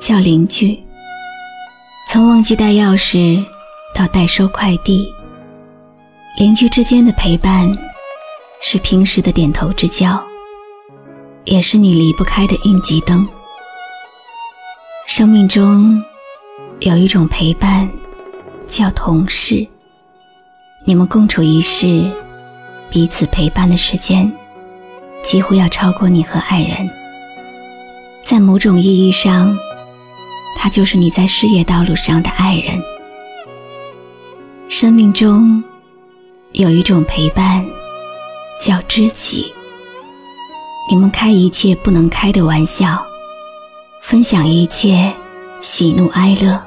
叫邻居。从忘记带钥匙到代收快递，邻居之间的陪伴。是平时的点头之交，也是你离不开的应急灯。生命中有一种陪伴，叫同事。你们共处一室，彼此陪伴的时间，几乎要超过你和爱人。在某种意义上，他就是你在事业道路上的爱人。生命中有一种陪伴。叫知己，你们开一切不能开的玩笑，分享一切喜怒哀乐，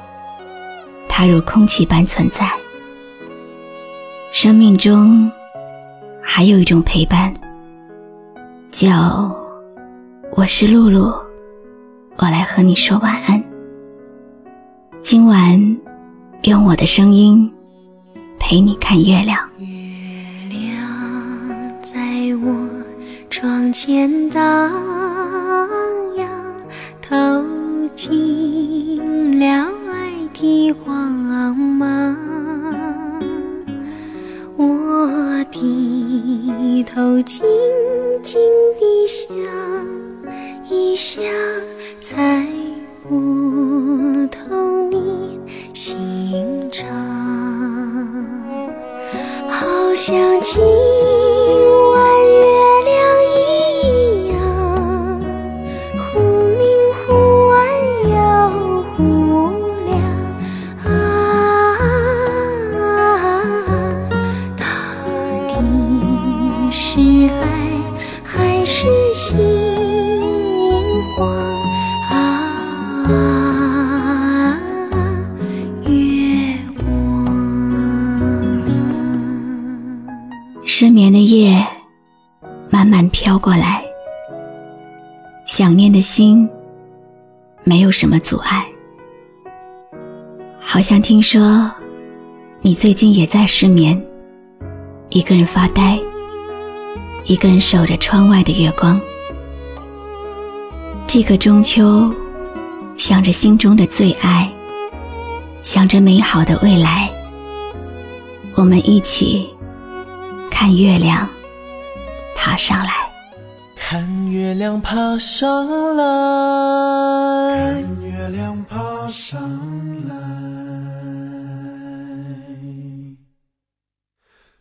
他如空气般存在。生命中还有一种陪伴，叫我是露露，我来和你说晚安。今晚用我的声音陪你看月亮。月亮在我窗前荡漾，透进了爱的光芒。我低头静静地想一想，心肠，好像今。失眠的夜慢慢飘过来，想念的心没有什么阻碍。好像听说你最近也在失眠，一个人发呆，一个人守着窗外的月光。这个中秋，想着心中的最爱，想着美好的未来，我们一起。看月亮爬上来，看月亮爬上来，看月亮爬上来，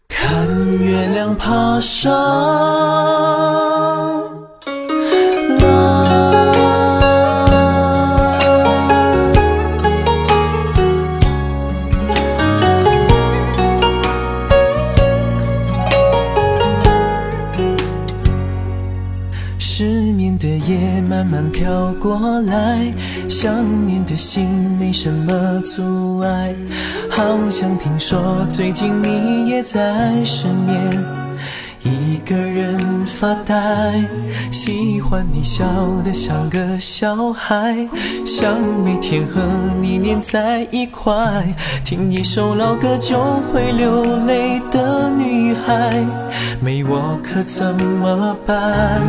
看月亮爬上。来，想念的心没什么阻碍。好像听说最近你也在失眠。一个人发呆，喜欢你笑得像个小孩，想每天和你黏在一块，听一首老歌就会流泪的女孩，没我可怎么办？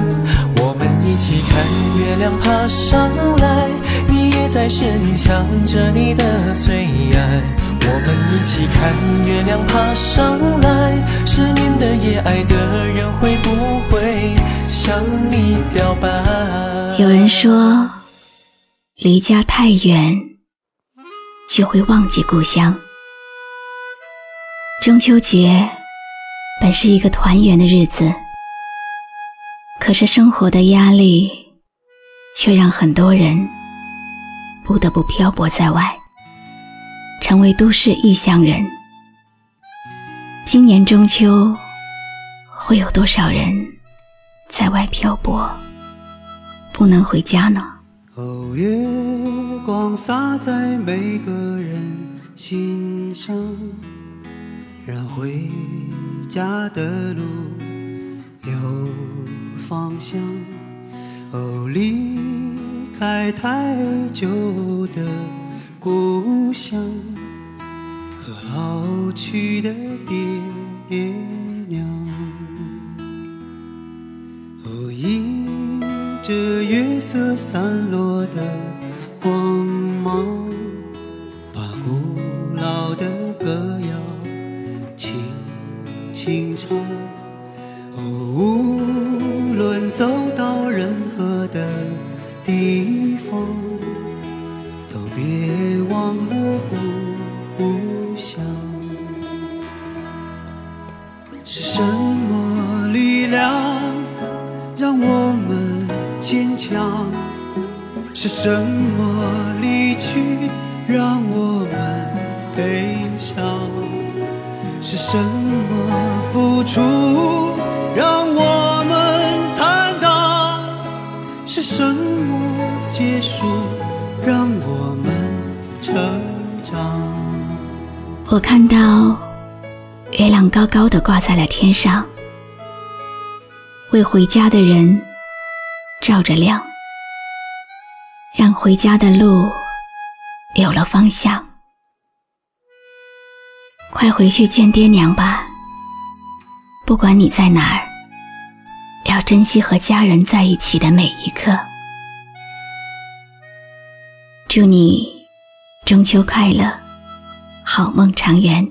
我一起看月亮爬上来，你也在失眠，想着你的最爱。我们一起看月亮爬上来，失眠的夜，爱的人会不会向你表白？有人说，离家太远就会忘记故乡。中秋节本是一个团圆的日子，可是生活的压力却让很多人不得不漂泊在外。成为都市异乡人。今年中秋，会有多少人在外漂泊，不能回家呢？哦，月光洒在每个人心上，让回家的路有方向。哦，离开太久的故乡和老去的爹娘。哦，迎着月色散落的。光芒把古老的歌是什么力量让我们坚强？是什么离去让我们悲伤？是什么付出让我们坦荡？是什么结束让我们成长？我看到月亮高高的挂在了天上，为回家的人照着亮。让回家的路有了方向，快回去见爹娘吧。不管你在哪儿，要珍惜和家人在一起的每一刻。祝你中秋快乐，好梦长圆。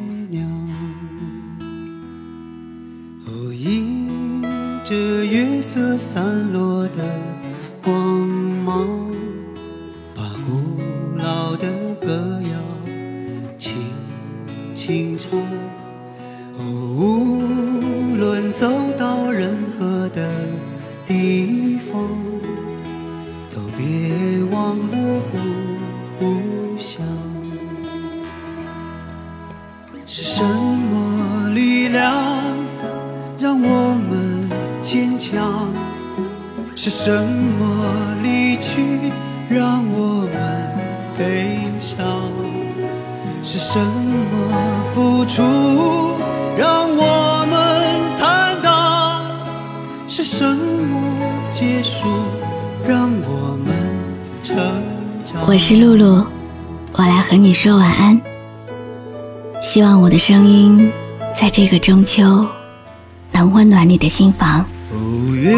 这月色散落的光芒，什么离去让我们悲伤？是什么付出让我们坦荡？是什么结束让我们成长？我是露露，我来和你说晚安。希望我的声音在这个中秋能温暖你的心房。哦，月